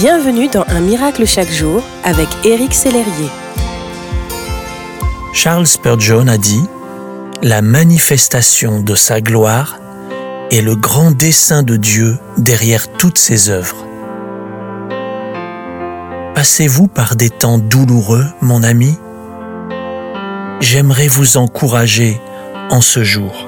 Bienvenue dans Un miracle chaque jour avec Éric Sellerier. Charles Spurgeon a dit La manifestation de sa gloire est le grand dessein de Dieu derrière toutes ses œuvres. Passez-vous par des temps douloureux, mon ami? J'aimerais vous encourager en ce jour.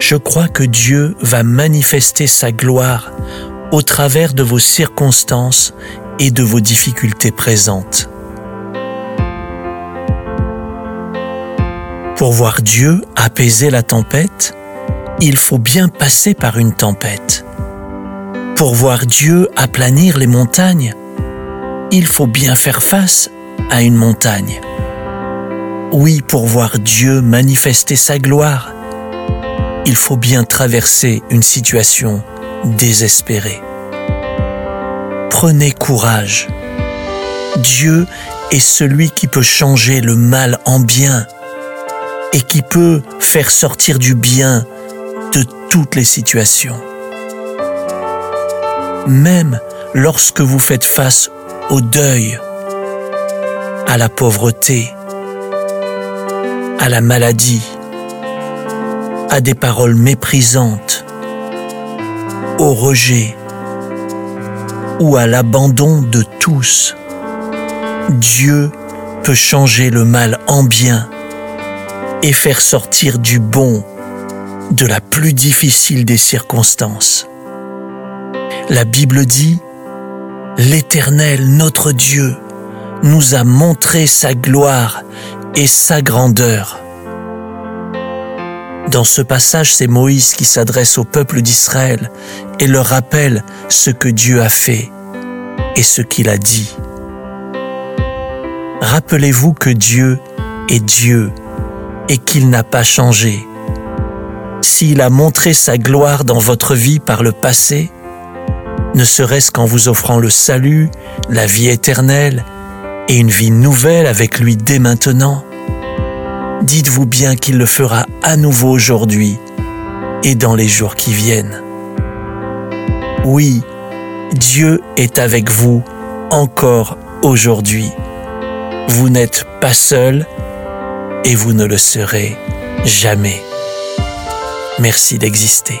Je crois que Dieu va manifester sa gloire au travers de vos circonstances et de vos difficultés présentes. Pour voir Dieu apaiser la tempête, il faut bien passer par une tempête. Pour voir Dieu aplanir les montagnes, il faut bien faire face à une montagne. Oui, pour voir Dieu manifester sa gloire, il faut bien traverser une situation désespérée. Prenez courage. Dieu est celui qui peut changer le mal en bien et qui peut faire sortir du bien de toutes les situations. Même lorsque vous faites face au deuil, à la pauvreté, à la maladie, à des paroles méprisantes, au rejet ou à l'abandon de tous. Dieu peut changer le mal en bien et faire sortir du bon de la plus difficile des circonstances. La Bible dit, L'Éternel, notre Dieu, nous a montré sa gloire et sa grandeur. Dans ce passage, c'est Moïse qui s'adresse au peuple d'Israël et leur rappelle ce que Dieu a fait et ce qu'il a dit. Rappelez-vous que Dieu est Dieu et qu'il n'a pas changé. S'il a montré sa gloire dans votre vie par le passé, ne serait-ce qu'en vous offrant le salut, la vie éternelle et une vie nouvelle avec lui dès maintenant, dites-vous bien qu'il le fera à nouveau aujourd'hui et dans les jours qui viennent. Oui, Dieu est avec vous encore aujourd'hui. Vous n'êtes pas seul et vous ne le serez jamais. Merci d'exister.